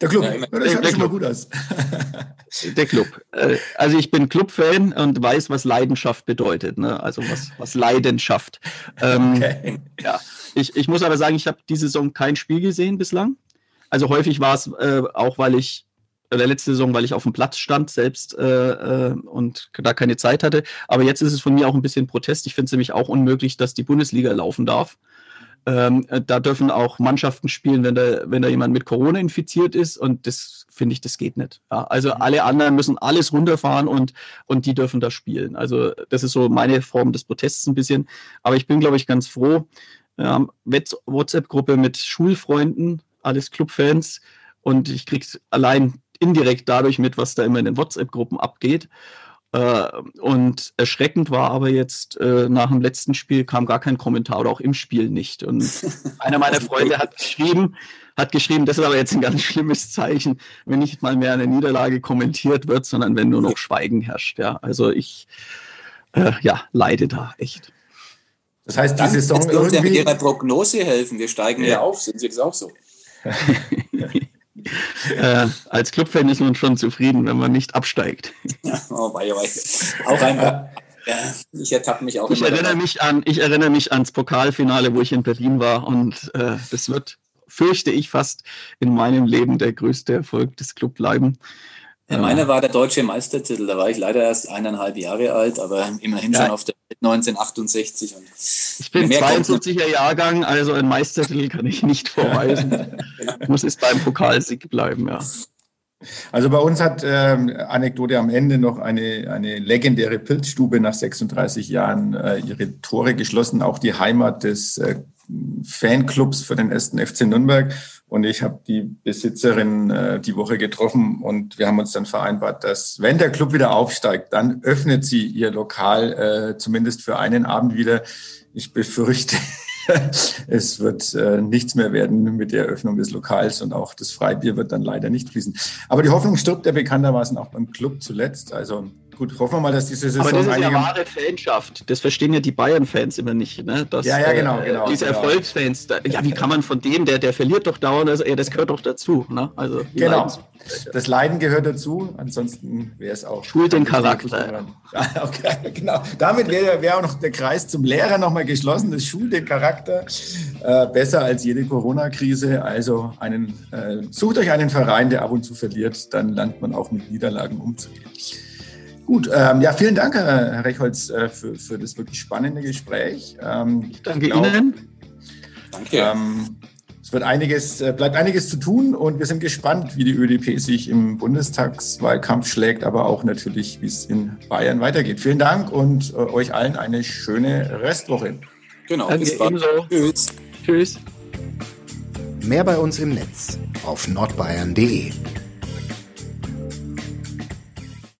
Der Club, ja, das der schon mal gut aus. Der Club. Äh, also ich bin Club-Fan und weiß, was Leidenschaft bedeutet. Ne? Also was, was Leidenschaft. Ähm, okay. Ja. Ich, ich muss aber sagen, ich habe diese Saison kein Spiel gesehen bislang. Also häufig war es äh, auch, weil ich der letzte Saison, weil ich auf dem Platz stand selbst äh, äh, und da keine Zeit hatte. Aber jetzt ist es von mir auch ein bisschen Protest. Ich finde es nämlich auch unmöglich, dass die Bundesliga laufen darf. Ähm, da dürfen auch Mannschaften spielen, wenn da, wenn da jemand mit Corona infiziert ist. Und das finde ich, das geht nicht. Ja, also mhm. alle anderen müssen alles runterfahren und, und die dürfen da spielen. Also das ist so meine Form des Protests ein bisschen. Aber ich bin, glaube ich, ganz froh. Ähm, WhatsApp-Gruppe mit Schulfreunden, alles Clubfans. Und ich kriege allein indirekt dadurch mit, was da immer in den WhatsApp-Gruppen abgeht. Äh, und erschreckend war aber jetzt, äh, nach dem letzten Spiel kam gar kein Kommentar oder auch im Spiel nicht. Und einer meiner Freunde hat geschrieben, hat geschrieben, das ist aber jetzt ein ganz schlimmes Zeichen, wenn nicht mal mehr eine Niederlage kommentiert wird, sondern wenn nur noch Schweigen herrscht. Ja, also ich äh, ja, leide da echt. Das heißt, die Dann Saison irgendwie... mit Ihrer Prognose helfen. Wir steigen ja auf. Sind Sie das auch so? äh, als Clubfan ist man schon zufrieden, wenn man nicht absteigt. oh, wei, wei. Auch einmal. Ja, ich ertappe mich auch. Ich erinnere mich, an, ich erinnere mich ans Pokalfinale, wo ich in Berlin war und äh, das wird, fürchte ich, fast in meinem Leben der größte Erfolg des Club bleiben. Ja, meiner war der deutsche Meistertitel. Da war ich leider erst eineinhalb Jahre alt, aber immerhin ja. schon auf der Welt 1968. Und ich bin 72er Jahrgang, also ein Meistertitel kann ich nicht vorweisen. Muss es beim Pokalsieg bleiben, ja. Also bei uns hat ähm, Anekdote am Ende noch eine, eine legendäre Pilzstube nach 36 Jahren äh, ihre Tore geschlossen, auch die Heimat des äh, Fanclubs für den ersten FC Nürnberg. Und ich habe die Besitzerin äh, die Woche getroffen und wir haben uns dann vereinbart, dass wenn der Club wieder aufsteigt, dann öffnet sie ihr Lokal äh, zumindest für einen Abend wieder. Ich befürchte, es wird äh, nichts mehr werden mit der Eröffnung des Lokals und auch das Freibier wird dann leider nicht fließen. Aber die Hoffnung stirbt ja bekanntermaßen auch beim Club zuletzt. Also Gut, hoffen wir mal, dass diese Saison. Aber das ist ja wahre Fanschaft. Das verstehen ja die Bayern-Fans immer nicht. Ne? Dass, ja, ja, genau. Äh, genau diese genau. Erfolgsfans, da, ja, wie kann man von dem, der, der verliert doch dauernd, also, ja, das gehört doch dazu. Ne? Also, genau. Das Leiden gehört dazu, ansonsten wäre es auch. Schult den Charakter. okay, genau. Damit wäre wär auch noch der Kreis zum Lehrer nochmal geschlossen. Das schult den Charakter äh, besser als jede Corona-Krise. Also einen, äh, sucht euch einen Verein, der ab und zu verliert, dann lernt man auch mit Niederlagen umzugehen. Gut, ähm, ja, vielen Dank, Herr Rechholz, äh, für, für das wirklich spannende Gespräch. Ähm, ich danke glaub, Ihnen. Danke. Ähm, es wird einiges, äh, bleibt einiges zu tun und wir sind gespannt, wie die ÖDP sich im Bundestagswahlkampf schlägt, aber auch natürlich, wie es in Bayern weitergeht. Vielen Dank und äh, euch allen eine schöne Restwoche. Genau, Danke, bis bald. Tschüss. Tschüss. Mehr bei uns im Netz auf nordbayern.de.